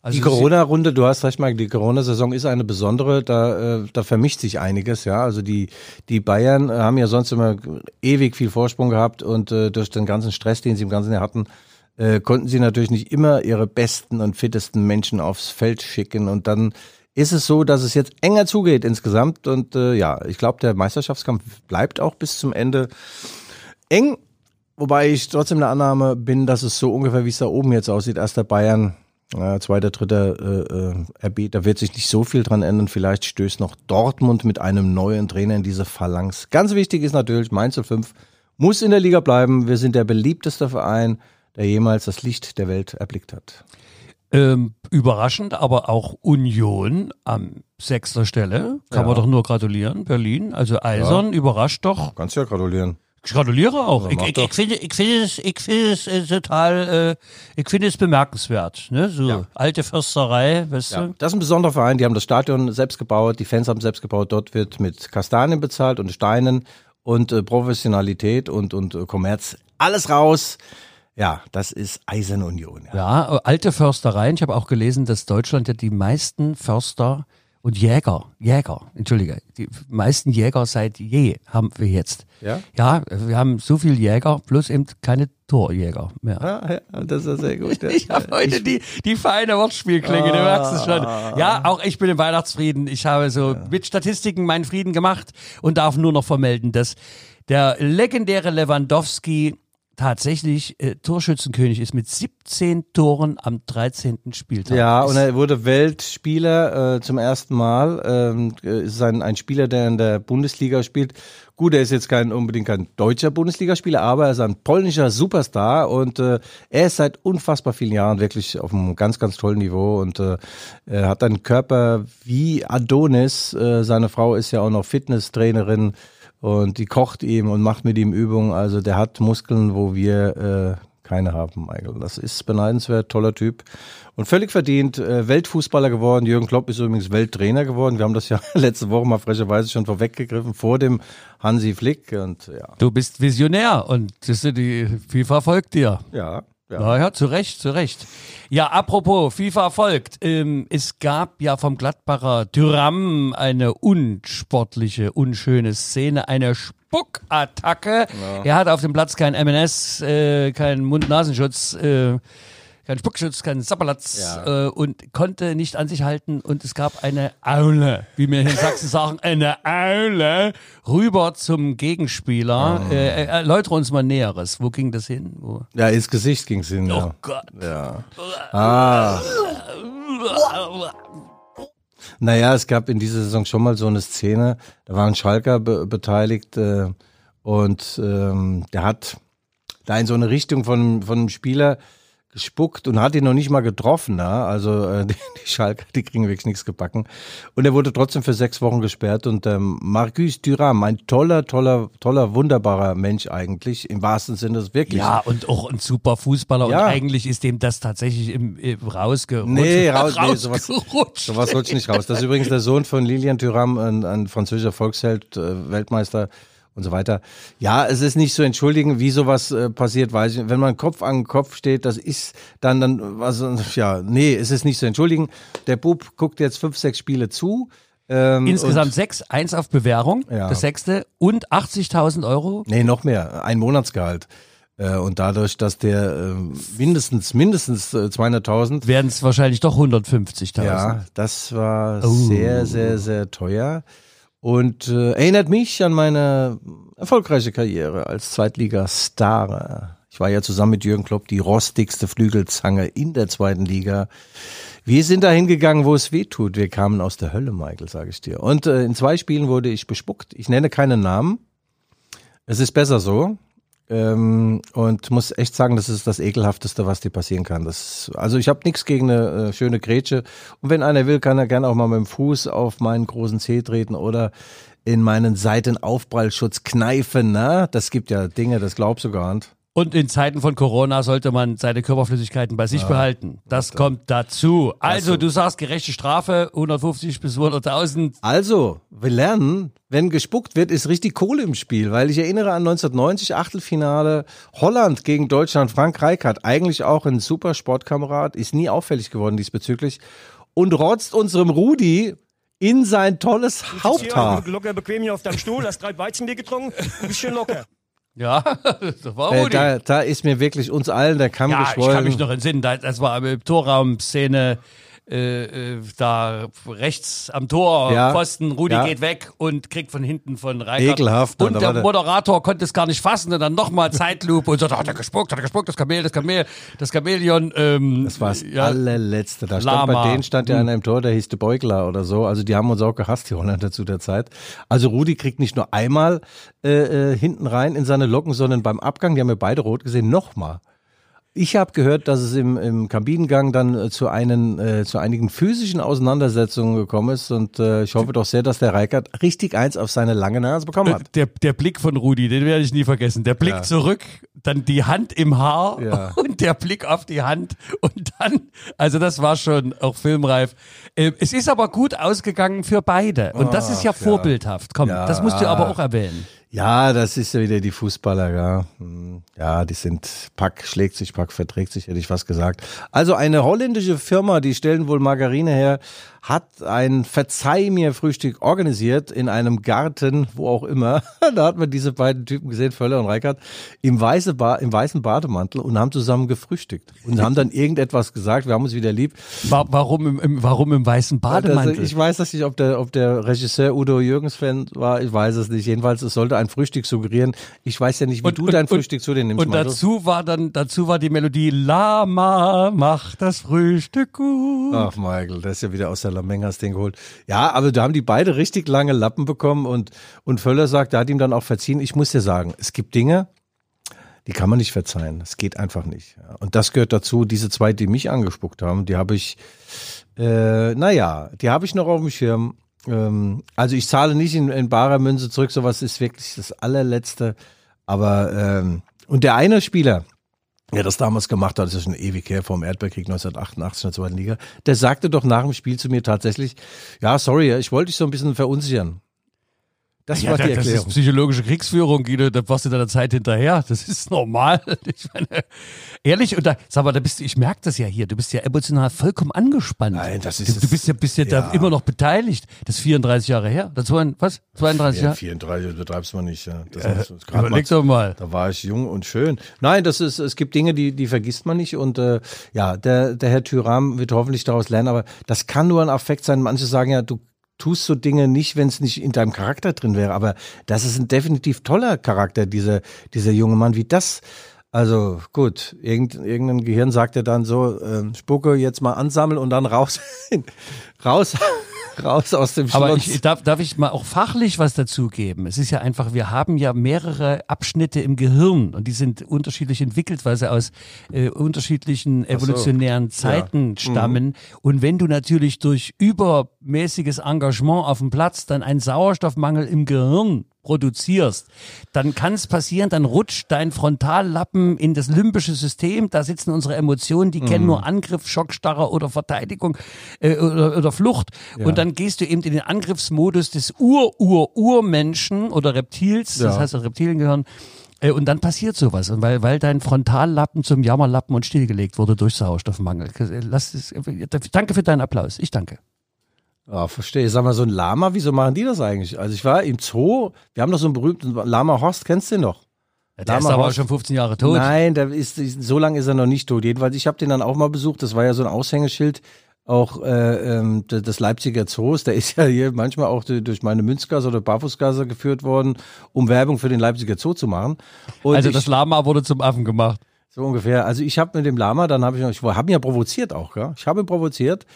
Also Die Corona-Runde, du hast recht, Mike, die Corona-Saison ist eine besondere, da, äh, da vermischt sich einiges, ja. Also die, die Bayern äh, haben ja sonst immer ewig viel Vorsprung gehabt und äh, durch den ganzen Stress, den sie im ganzen Jahr hatten, äh, konnten sie natürlich nicht immer ihre besten und fittesten Menschen aufs Feld schicken und dann ist es so, dass es jetzt enger zugeht insgesamt und äh, ja, ich glaube, der Meisterschaftskampf bleibt auch bis zum Ende eng, wobei ich trotzdem der Annahme bin, dass es so ungefähr wie es da oben jetzt aussieht, erster Bayern, äh, zweiter, dritter äh, äh, RB, da wird sich nicht so viel dran ändern. Vielleicht stößt noch Dortmund mit einem neuen Trainer in diese Phalanx. Ganz wichtig ist natürlich, Mainz 05 muss in der Liga bleiben. Wir sind der beliebteste Verein, der jemals das Licht der Welt erblickt hat. Ähm, überraschend, aber auch Union am sechster Stelle. Kann Ja. man doch nur gratulieren. Berlin, also Eisern, überrascht doch. Kannst ja gratulieren. Ich gratuliere auch. Ja, Ich, ich, ich finde, ich finde es, ich finde es äh, total, äh, ich finde es bemerkenswert. Ne? So Ja. alte Försterei, weißt Ja, du? das ist ein besonderer Verein. Die haben das Stadion selbst gebaut, die Fans haben selbst gebaut. Dort wird mit Kastanien bezahlt und Steinen und äh, Professionalität und, und äh, Kommerz. Alles raus. Ja, das ist Eisenunion. Ja. Ja, alte Förstereien. Ich habe auch gelesen, dass Deutschland ja die meisten Förster und Jäger, Jäger, entschuldige, die meisten Jäger seit je haben wir jetzt. Ja? Ja, wir haben so viel Jäger, bloß eben keine Torjäger mehr. Ah, ja, das ist sehr gut. Ja. Ich habe heute die, die feine Wortspielklinge, du merkst es schon. Ja, auch ich bin im Weihnachtsfrieden. Ich habe so mit Statistiken meinen Frieden gemacht und darf nur noch vermelden, dass der legendäre Lewandowski tatsächlich äh, Torschützenkönig ist mit 17 Toren am 13. Spieltag. Ja, und er wurde Weltspieler äh, zum ersten Mal. Ähm, äh, ist ein, ein Spieler, der in der Bundesliga spielt. Gut, er ist jetzt kein unbedingt kein deutscher Bundesligaspieler, aber er ist ein polnischer Superstar und äh, er ist seit unfassbar vielen Jahren wirklich auf einem ganz, ganz tollen Niveau und äh, er hat einen Körper wie Adonis. Äh, seine Frau ist ja auch noch Fitnesstrainerin und die kocht ihm und macht mit ihm Übungen. Also der hat Muskeln, wo wir äh, keine haben, Michael. Das ist beneidenswert, toller Typ. Und völlig verdient, äh, Weltfußballer geworden. Jürgen Klopp ist übrigens Welttrainer geworden. Wir haben das ja letzte Woche mal frecherweise schon vorweggegriffen vor dem Hansi Flick. Und ja, Du bist Visionär und die FIFA folgt dir. ja, ja. Naja, zu Recht, zu Recht. Ja, apropos, FIFA folgt. Ähm, es gab ja vom Gladbacher Tyram eine unsportliche, unschöne Szene, eine Spuckattacke. Er hat auf dem Platz kein MNS, äh, keinen Mund-Nasenschutz, äh, keinen Spuckschutz, keinen Sapperlatz Ja. äh, und konnte nicht an sich halten und es gab eine Aule, wie wir in Sachsen sagen, eine Aule rüber zum Gegenspieler. Äh, äh, erläutere uns mal Näheres. Wo ging das hin? Wo? ja ins Gesicht ging's hin. Oh Ja. Gott. ja. Ah, naja, es gab in dieser Saison schon mal so eine Szene, da war ein Schalker be beteiligt äh, und ähm, der hat da in so eine Richtung von, von einem Spieler gespuckt und hat ihn noch nicht mal getroffen. Na? Also äh, die, die Schalker, die kriegen wirklich nichts gebacken. Und er wurde trotzdem für sechs Wochen gesperrt. Und ähm, Marcus Thuram, ein toller, toller, toller, wunderbarer Mensch eigentlich, im wahrsten Sinne des wirklich. Ja, und auch ein super Fußballer. Ja. Und eigentlich ist dem das tatsächlich im, im rausgerutscht. Nee, raus, nee, sowas, sowas rutscht nicht raus. Das ist übrigens der Sohn von Lilian Thuram, ein, ein französischer Volksheld, äh, Weltmeister und so weiter. Ja, es ist nicht zu entschuldigen, wie sowas äh, passiert, weiß ich nicht. Wenn man Kopf an Kopf steht, das ist dann, dann, was, ja, nee, es ist nicht zu entschuldigen. Der Bub guckt jetzt fünf, sechs Spiele zu. Ähm, Insgesamt sechs, eins auf Bewährung, Ja. das sechste, und 80.000 Euro. Nee, noch mehr. Ein Monatsgehalt. Äh, Und dadurch, dass der äh, mindestens, mindestens äh, 200.000 Werden es wahrscheinlich doch 150.000. Ja, das war Oh. sehr, sehr, sehr teuer und äh, erinnert mich an meine erfolgreiche Karriere als Zweitliga-Star. Ich war ja zusammen mit Jürgen Klopp die rostigste Flügelzange in der zweiten Liga. Wir sind dahin gegangen, wo es weh tut. Wir kamen aus der Hölle, Michael, sage ich dir. Und äh, in zwei Spielen wurde ich bespuckt. Ich nenne keinen Namen. Es ist besser so. Ähm, und muss echt sagen, das ist das ekelhafteste, was dir passieren kann. Das, also ich habe nichts gegen eine äh, schöne Grätsche. Und wenn einer will, kann er gerne auch mal mit dem Fuß auf meinen großen Zeh treten oder in meinen Seitenaufprallschutz kneifen. Na? Das gibt ja Dinge, das glaubst du gar nicht. Und in Zeiten von Corona sollte man seine Körperflüssigkeiten bei sich behalten. Das kommt dazu. Also, du sagst gerechte Strafe, 150 bis 200.000. Also, wir lernen, wenn gespuckt wird, ist richtig Kohle im Spiel, weil ich erinnere an 1990 Achtelfinale Holland gegen Deutschland. Frank Reichardt, eigentlich auch ein super Sportkamerad, ist nie auffällig geworden diesbezüglich und rotzt unserem Rudi in sein tolles Haupthaar. Hier, locker bequem hier auf deinem Stuhl, hast drei Weizenbier getrunken, ein bisschen locker. Ja, das war Äh, da, da ist mir wirklich uns allen der Kamm Ja, ich geschwollen. kann mich noch entsinnen, da- das war im Torraum-Szene, äh, äh, da rechts am Tor, Ja. Pfosten, Rudi Ja. geht weg und kriegt von hinten von Reichardt. Ekelhaft, Und da der Moderator konnte es gar nicht fassen und dann nochmal Zeitlupe und sagt, hat er gespuckt, hat er gespuckt, das Kamel, das Kamel, das Chamäleon. Ähm, Das war das ja, allerletzte. Da stand Lama. bei denen stand ja einer im Tor, der hieß de Beugler oder so. Also die haben uns auch gehasst, die Holländer zu der Zeit. Also Rudi kriegt nicht nur einmal äh, äh, hinten rein in seine Locken, sondern beim Abgang, die haben wir beide rot gesehen, nochmal. Ich habe gehört, dass es im, im Kabinengang dann äh, zu, einen, äh, zu einigen physischen Auseinandersetzungen gekommen ist und äh, ich hoffe doch sehr, dass der Reikert richtig eins auf seine lange Nase bekommen hat. Der, der Blick von Rudi, den werde ich nie vergessen. Der Blick Ja. zurück, dann die Hand im Haar Ja. und der Blick auf die Hand und dann, also das war schon auch filmreif. Äh, Es ist aber gut ausgegangen für beide und das ist ja Ach, ja. vorbildhaft. Komm, Ja. das musst du aber auch erwähnen. Ja, das ist ja wieder die Fußballer, ja. Hm, Ja, die sind, Pack schlägt sich, Pack verträgt sich, hätte ich was gesagt. Also eine holländische Firma, die stellen wohl Margarine her, hat ein Verzeih mir Frühstück organisiert in einem Garten, wo auch immer. Da hat man diese beiden Typen gesehen, Völler und Reikert, im, weiße ba im weißen Bademantel und haben zusammen gefrühstückt und haben dann irgendetwas gesagt, wir haben uns wieder lieb. Wa- Warum im, im, warum im weißen Bademantel? Also ich weiß das nicht, ob der, ob der Regisseur Udo Jürgens Fan war, ich weiß es nicht. Jedenfalls, es sollte ein Frühstück suggerieren. Ich weiß ja nicht, wie du dein Frühstück zu dir nimmst, Und dazu war dann, dazu war die Melodie Lama macht das Frühstück gut. Ach, Michael, das ist ja wieder aus der Lamengas Ding geholt. Ja, aber da haben die beide richtig lange Lappen bekommen und, und Völler sagt, er hat ihm dann auch verziehen. Ich muss dir sagen, es gibt Dinge, die kann man nicht verzeihen. Es geht einfach nicht. Und das gehört dazu, diese zwei, die mich angespuckt haben, die habe ich, äh, naja, die habe ich noch auf dem Schirm. Ähm, also ich zahle nicht in, in barer Münze zurück, sowas ist wirklich das allerletzte. Aber, ähm, und der eine Spieler, der das damals gemacht hat, das ist schon ewig her, vom Erdbeerkrieg 1988 in der zweiten Liga, der sagte doch nach dem Spiel zu mir tatsächlich, ja, sorry, ich wollte dich so ein bisschen verunsichern. Das Ja, war die das ist Erklärung. psychologische Kriegsführung, Guido, da warst du deiner Zeit hinterher. Das ist normal. Ich meine, ehrlich, und da, sag mal, da bist du, ich merke das ja hier, du bist ja emotional vollkommen angespannt. Nein, das ist du, du bist ja, bist ja, da Ja. immer noch beteiligt. Das ist 34 Jahre her. Das war, was? 32 Ja, Jahre? 34 betreibst man nicht. Ja. Das das ist Überleg mal- doch mal. Da war ich jung und schön. Nein, das ist, es gibt Dinge, die, die vergisst man nicht. Und äh, ja, der, der Herr Thüram wird hoffentlich daraus lernen, aber das kann nur ein Affekt sein. Manche sagen ja, du tust so Dinge nicht, wenn es nicht in deinem Charakter drin wäre. Aber das ist ein definitiv toller Charakter, dieser, dieser junge Mann, wie das. Also gut, irgend, irgendein Gehirn sagt ja dann so, ähm, Spucke jetzt mal ansammeln und dann raus, raus, raus aus dem Schloss. Aber ich, darf, darf ich mal auch fachlich was dazugeben? Es ist ja einfach, wir haben ja mehrere Abschnitte im Gehirn und die sind unterschiedlich entwickelt, weil sie aus äh, unterschiedlichen evolutionären Zeiten stammen. Und wenn du natürlich durch übermäßiges Engagement auf dem Platz dann einen Sauerstoffmangel im Gehirn produzierst, dann kann es passieren, dann rutscht dein Frontallappen in das limbische System, da sitzen unsere Emotionen, die kennen nur Angriff, Schockstarre oder Verteidigung äh, oder, oder Flucht und dann gehst du eben in den Angriffsmodus des Ur-Ur-Urmenschen oder Reptils, das Ja. heißt das Reptiliengehirn, äh, und dann passiert sowas, und weil, weil dein Frontallappen zum Jammerlappen und stillgelegt wurde durch Sauerstoffmangel. Lass es, danke für deinen Applaus, ich danke. Ja, verstehe. Sag mal, so ein Lama, wieso machen die das eigentlich? Also ich war im Zoo, wir haben doch so einen berühmten Lama Horst, kennst du den noch? Der Lama ist aber Horst. schon 15 Jahre tot. Nein, der ist, so lange ist er noch nicht tot. Jedenfalls, ich habe den dann auch mal besucht. Das war ja so ein Aushängeschild auch äh, ähm, de- des Leipziger Zoos. Der ist ja hier manchmal auch du- durch meine Münzgasse oder Barfußgasse geführt worden, um Werbung für den Leipziger Zoo zu machen. Und Also ich, das Lama wurde zum Affen gemacht. So ungefähr. Also ich habe mit dem Lama, dann habe ich noch, ich habe ihn ja provoziert auch, ja. Ich habe ihn provoziert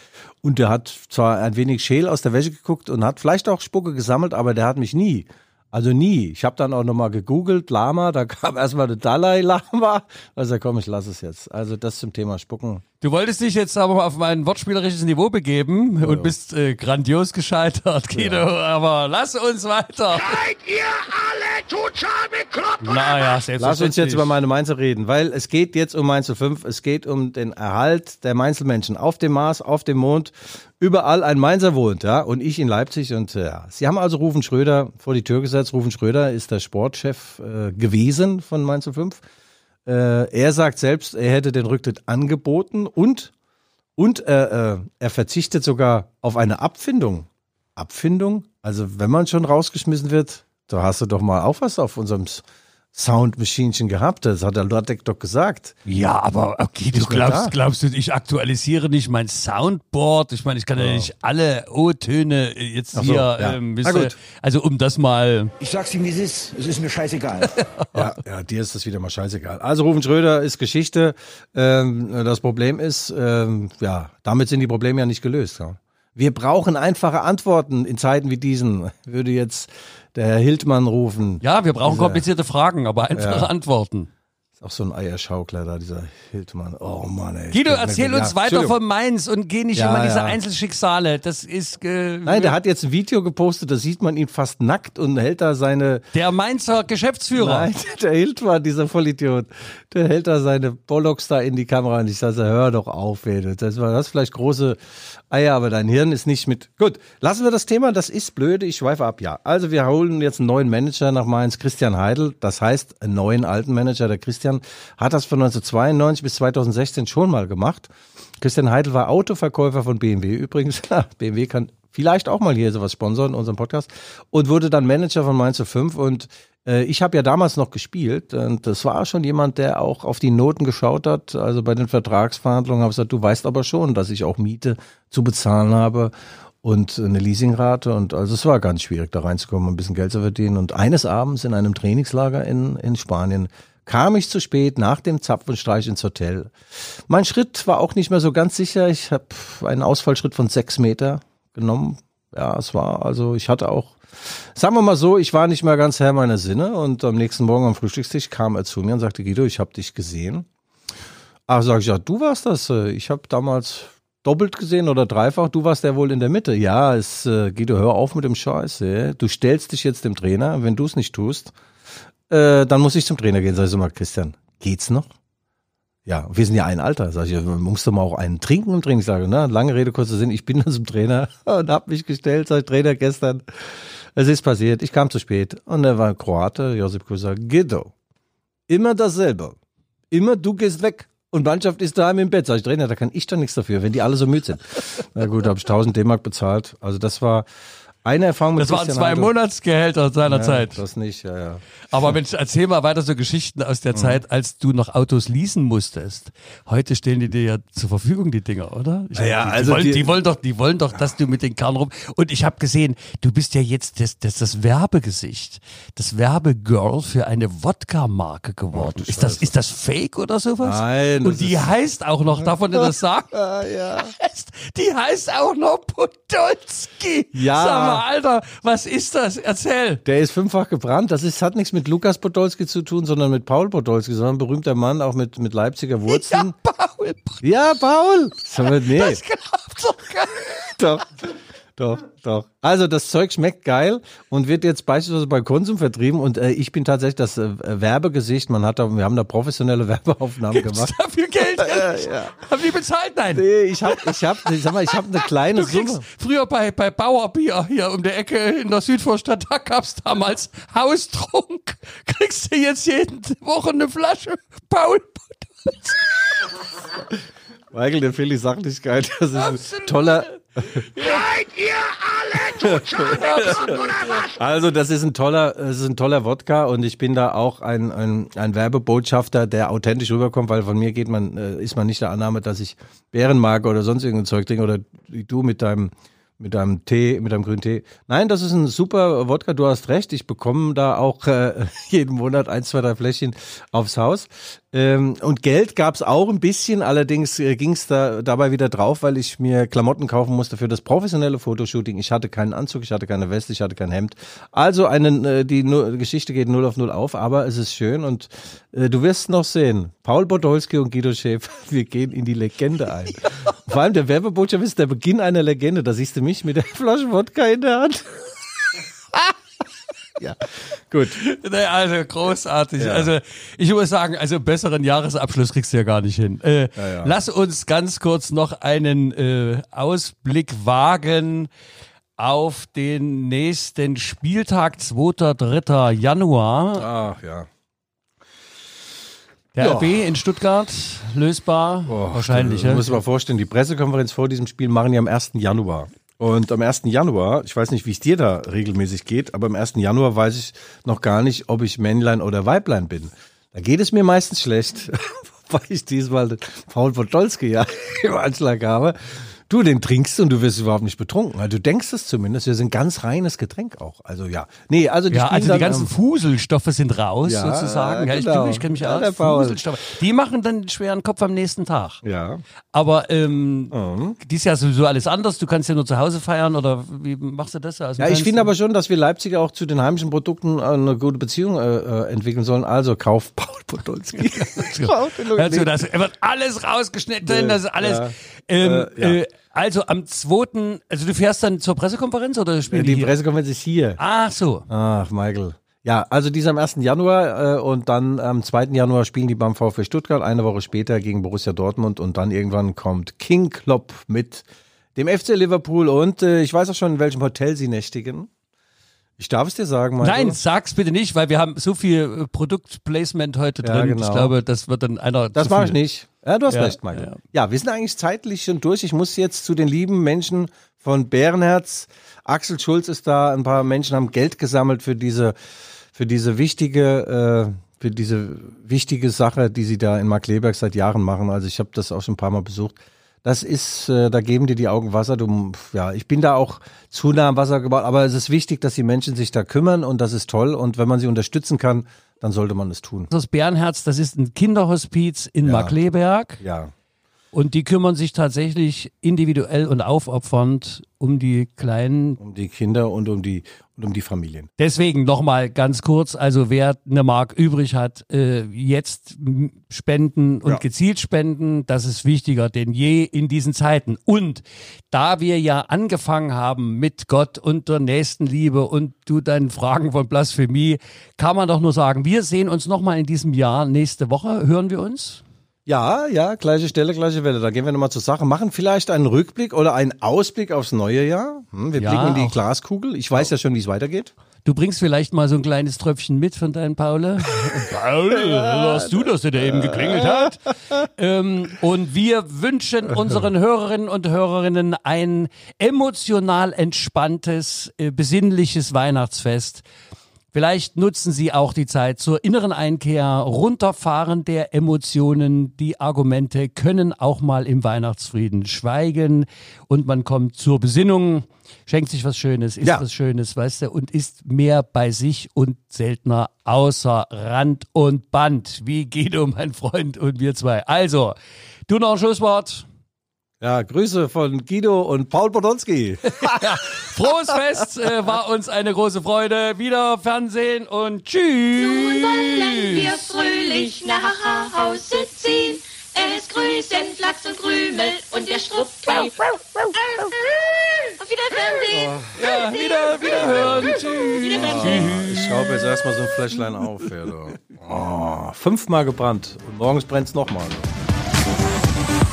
und der hat zwar ein wenig scheel aus der Wäsche geguckt und hat vielleicht auch Spucke gesammelt, aber der hat mich nie. Also nie. Ich habe dann auch nochmal gegoogelt, Lama, da kam erstmal der Dalai Lama. Also komm, ich lass es jetzt. Also das zum Thema Spucken. Du wolltest dich jetzt aber mal auf mein wortspielerisches Niveau begeben und bist äh, grandios gescheitert, Guido. Aber lass uns weiter. Seid ihr alle total bekloppt? Naja, Lass uns jetzt über meine Mainzer reden, weil es geht jetzt um Mainz 05. Es geht um den Erhalt der Mainzelmenschen auf dem Mars, auf dem Mond. Überall ein Mainzer wohnt, ja, und ich in Leipzig. Und äh, ja, sie haben also Rufen Schröder vor die Tür gesetzt. Rufen Schröder ist der Sportchef äh, gewesen von Mainz 05. Äh, er sagt selbst, er hätte den Rücktritt angeboten und, und äh, äh, er verzichtet sogar auf eine Abfindung. Abfindung? Also wenn man schon rausgeschmissen wird, da hast du doch mal auch was auf unserem Soundmaschinchen gehabt. Das hat der Lordek doch gesagt. Ja, aber okay, du glaubst, glaubst du, ich aktualisiere nicht mein Soundboard? Ich meine, ich kann ja, nicht alle O-Töne jetzt Ach so, hier, ja. ähm, gut. also um das mal. Ich sag's ihm, wie es ist. Es ist mir scheißegal. Ja, ja, dir ist das wieder mal scheißegal. Also Rufen Schröder ist Geschichte. Ähm, das Problem ist, ähm, ja, damit sind die Probleme ja nicht gelöst. Ja. Wir brauchen einfache Antworten in Zeiten wie diesen, würde jetzt der Herr Hildmann rufen. Ja, wir brauchen komplizierte Fragen, aber einfache Antworten. Auch so ein Eierschaukler da, dieser Hildmann. Oh Mann, ey. Guido, erzähl ja, uns weiter Entschuldigung. von Mainz und geh nicht Ja, immer diese ja. Einzelschicksale. Das ist äh, Nein, der hat jetzt ein Video gepostet, da sieht man ihn fast nackt und hält da seine. der Mainzer Geschäftsführer. Nein, der Hildmann, dieser Vollidiot, der hält da seine Bollocks da in die Kamera und ich sage, hör doch auf, ey. Das war das vielleicht große Eier, aber dein Hirn ist nicht mit. Gut, lassen wir das Thema, das ist blöde, ich schweife ab, ja. Also wir holen jetzt einen neuen Manager nach Mainz, Christian Heidel, das heißt einen neuen alten Manager. Der Christian hat das von 1992 bis 2016 schon mal gemacht. Christian Heidel war Autoverkäufer von BMW übrigens. BMW kann vielleicht auch mal hier sowas sponsern in unserem Podcast und wurde dann Manager von Mainz 05 und äh, ich habe ja damals noch gespielt und das war schon jemand, der auch auf die Noten geschaut hat. Also bei den Vertragsverhandlungen habe ich gesagt, du weißt aber schon, dass ich auch Miete zu bezahlen habe und eine Leasingrate und also es war ganz schwierig da reinzukommen, ein bisschen Geld zu verdienen und eines Abends in einem Trainingslager in, in Spanien kam ich zu spät nach dem Zapfenstreich ins Hotel. Mein Schritt war auch nicht mehr so ganz sicher. Ich habe einen Ausfallschritt von sechs Meter genommen. Ja, es war also, ich hatte auch, sagen wir mal so, ich war nicht mehr ganz Herr meiner Sinne und am nächsten Morgen am Frühstückstisch kam er zu mir und sagte, Guido, ich habe dich gesehen. Ah, sag ich, ja, du warst das. Ich habe damals doppelt gesehen oder dreifach. Du warst der wohl in der Mitte. Ja, es, äh, Guido, hör auf mit dem Scheiß. ey. Du stellst dich jetzt dem Trainer. Wenn du es nicht tust, äh, dann muss ich zum Trainer gehen. Sag ich so mal, Christian, geht's noch? Ja, wir sind ja ein Alter. Sag ich, musst du mal auch einen trinken im Training? Ich sage, na, lange Rede, kurzer Sinn. Ich bin dann zum Trainer und hab mich gestellt, sag ich, Trainer gestern. Es ist passiert, ich kam zu spät. Und er war Kroate, Josip Kusa, Guido. Immer dasselbe. Immer du gehst weg. Und Mannschaft ist daheim im Bett. Sag ich, Trainer, da kann ich doch nichts dafür, wenn die alle so müde sind. Na gut, habe ich 1000 D-Mark bezahlt. Also das war eine Erfahrung mit Das waren zwei Heidel. Monatsgehälter seiner Ja, Zeit. Das nicht, ja, ja. Aber Mensch, erzähl mal weiter so Geschichten aus der Zeit, als du noch Autos leasen musstest. Heute stehen die dir ja zur Verfügung, die Dinger, oder? Ich Ja, die, also die, wollen, die- die wollen doch, die wollen doch, dass du mit den Karren rum. Und ich habe gesehen, du bist ja jetzt das, das, das Werbegesicht, das Werbegirl für eine Wodka-Marke geworden. ist das, ist das Fake oder sowas? Nein, Und die heißt auch noch, darf man das sagen? ja. heißt, die heißt auch noch Podolski. Ja. Alter, was ist das? Erzähl. Der ist fünffach gebrannt. Das ist, hat nichts mit Lukas Podolski zu tun, sondern mit Paul Podolski, sondern ein berühmter Mann, auch mit, mit Leipziger Wurzeln. Paul, Ja, Paul. Sag mal, nee. das glaubst doch gar nicht. Doch. Doch, doch. Also das Zeug schmeckt geil und wird jetzt beispielsweise bei Konsum vertrieben und äh, ich bin tatsächlich das äh, Werbegesicht. Man hat da, wir haben da professionelle Werbeaufnahmen Gibt's gemacht. dafür Geld? Haben die bezahlt? Nein. Nee, ich hab, ich hab, ich sag mal, ich habe eine kleine Du kriegst Summe. früher bei, bei Bauerbier hier um der Ecke in der Südvorstadt, da gab's damals Haustrunk. Kriegst du jetzt jede Woche eine Flasche Paul. Michael, der fehlt die Sachlichkeit. Das ist ein toller. Also das ist ein toller, es ist ein toller Wodka und ich bin da auch ein, ein, ein Werbebotschafter, der authentisch rüberkommt, weil von mir geht man, äh, ist man nicht der Annahme, dass ich Bärenmarke oder sonst irgendein Zeug trinke oder wie du mit deinem mit deinem Tee, mit deinem grünen Tee. Nein, das ist ein super Wodka, du hast recht. Ich bekomme da auch äh, jeden Monat ein, zwei, drei Fläschchen aufs Haus. Ähm, und Geld gab's auch ein bisschen, allerdings äh, ging's da dabei wieder drauf, weil ich mir Klamotten kaufen musste für das professionelle Fotoshooting. Ich hatte keinen Anzug, ich hatte keine Weste, ich hatte kein Hemd. Also eine, äh, die Nu- Geschichte geht null auf null auf, aber es ist schön und äh, du wirst noch sehen. Paul Podolski und Guido Schäfer, wir gehen in die Legende ein. Vor allem der Werbebotschaft ist der Beginn einer Legende. Da siehst du mich mit der Flasche Wodka in der Hand. Ja, gut. Nee, also großartig. Also ich muss sagen, also besseren Jahresabschluss kriegst du ja gar nicht hin. Äh, Lass uns ganz kurz noch einen äh, Ausblick wagen auf den nächsten Spieltag, 2. 3. Januar. Ach ja. Der Ja. RB in Stuttgart, lösbar? Wahrscheinlich, Du ja. musst dir mal vorstellen, die Pressekonferenz vor diesem Spiel machen die am 1. Januar. Und am 1. Januar, ich weiß nicht, wie es dir da regelmäßig geht, aber am 1. Januar weiß ich noch gar nicht, ob ich Männlein oder Weiblein bin. Da geht es mir meistens schlecht, weil ich diesmal den Paul Podolski ja im Anschlag habe. Du, den trinkst du und du wirst überhaupt nicht betrunken. Also du denkst es zumindest. Wir sind ganz reines Getränk auch. Also ja. Nee, also die Ja, also die dann, ganzen ähm, Fuselstoffe sind raus, Ja, sozusagen. Ja, ich genau. kenne mich, Ja, aus. Fuselstoffe. Die machen dann einen schweren Kopf am nächsten Tag. Ja. Aber ähm, Mhm. dies Jahr sowieso alles anders. Du kannst ja nur zu Hause feiern oder wie machst du das? Ja, ich finde aber schon, dass wir Leipziger auch zu den heimischen Produkten äh, eine gute Beziehung äh, äh, entwickeln sollen. Also kauf Paul Podolski. Zu, das wird alles rausgeschnitten, das ist alles. Ähm, Äh, ja. Äh, also am 2., also du fährst dann zur Pressekonferenz oder spielen die, die hier? Pressekonferenz ist hier. Ach so. Ach, Michael. Ja, also die ist am 1. Januar äh, und dann am 2. Januar spielen die beim VfB Stuttgart, eine Woche später gegen Borussia Dortmund und dann irgendwann kommt King Klopp mit dem FC Liverpool und äh, ich weiß auch schon, in welchem Hotel sie nächtigen. Ich darf es dir sagen, Michael. Nein, sag's bitte nicht, weil wir haben so viel äh, Produktplacement heute Ja, drin. genau. Ich glaube, das wird dann einer. Das mache ich nicht. Ja, du hast Ja, recht, Michael. Ja. wir sind eigentlich zeitlich schon durch. Ich muss jetzt zu den lieben Menschen von Bärenherz. Axel Schulz ist da. Ein paar Menschen haben Geld gesammelt für diese, für diese wichtige, äh, für diese wichtige Sache, die sie da in Markleberg seit Jahren machen. Also ich habe das auch schon ein paar Mal besucht. Das ist, äh, da geben dir die Augen Wasser. Du, ja, ich bin da auch zu nah am Wasser gebaut, aber es ist wichtig, dass die Menschen sich da kümmern und das ist toll. Und wenn man sie unterstützen kann, dann sollte man es tun. Das Bärenherz, das ist ein Kinderhospiz in Markleberg Ja. und die kümmern sich tatsächlich individuell und aufopfernd um die Kleinen. Um die Kinder und um die, und um die Familien. Deswegen nochmal ganz kurz, also wer eine Mark übrig hat, äh, jetzt spenden und Ja. gezielt spenden, das ist wichtiger denn je in diesen Zeiten. Und da wir ja angefangen haben mit Gott und der Nächstenliebe und du deinen Fragen von Blasphemie, kann man doch nur sagen, wir sehen uns nochmal in diesem Jahr. Nächste Woche hören wir uns. Ja, ja, gleiche Stelle, gleiche Welle. Da gehen wir nochmal zur Sache. Machen vielleicht einen Rückblick oder einen Ausblick aufs neue Jahr. Hm, wir Ja, blicken in die auch. Glaskugel. Ich weiß ja schon, wie es weitergeht. Du bringst vielleicht mal so ein kleines Tröpfchen mit von deinem Paul. Paul, warst du das, der da eben geklingelt hat? ähm, und wir wünschen unseren Hörerinnen und Hörerinnen ein emotional entspanntes, äh, besinnliches Weihnachtsfest. Vielleicht nutzen Sie auch die Zeit zur inneren Einkehr, runterfahren der Emotionen. Die Argumente können auch mal im Weihnachtsfrieden schweigen und man kommt zur Besinnung, schenkt sich was Schönes, isst Ja. was Schönes, weißt du, und ist mehr bei sich und seltener außer Rand und Band, wie Guido, mein Freund und wir zwei. Also, du noch ein Schlusswort. Ja, Grüße von Guido und Paul Podolski. Frohes Fest, äh, war uns eine große Freude. Wieder Fernsehen und tschüss. Nun wollen wir fröhlich nach Hause ziehen. Es grüßen Flachs und Krümel und der Struppi. Auf Wiedersehen. Ja, wieder, wieder hören. Tschüss. Ich schraube jetzt erstmal so ein Fläschlein auf. Ja, oh, fünfmal gebrannt. Und morgens brennt's nochmal.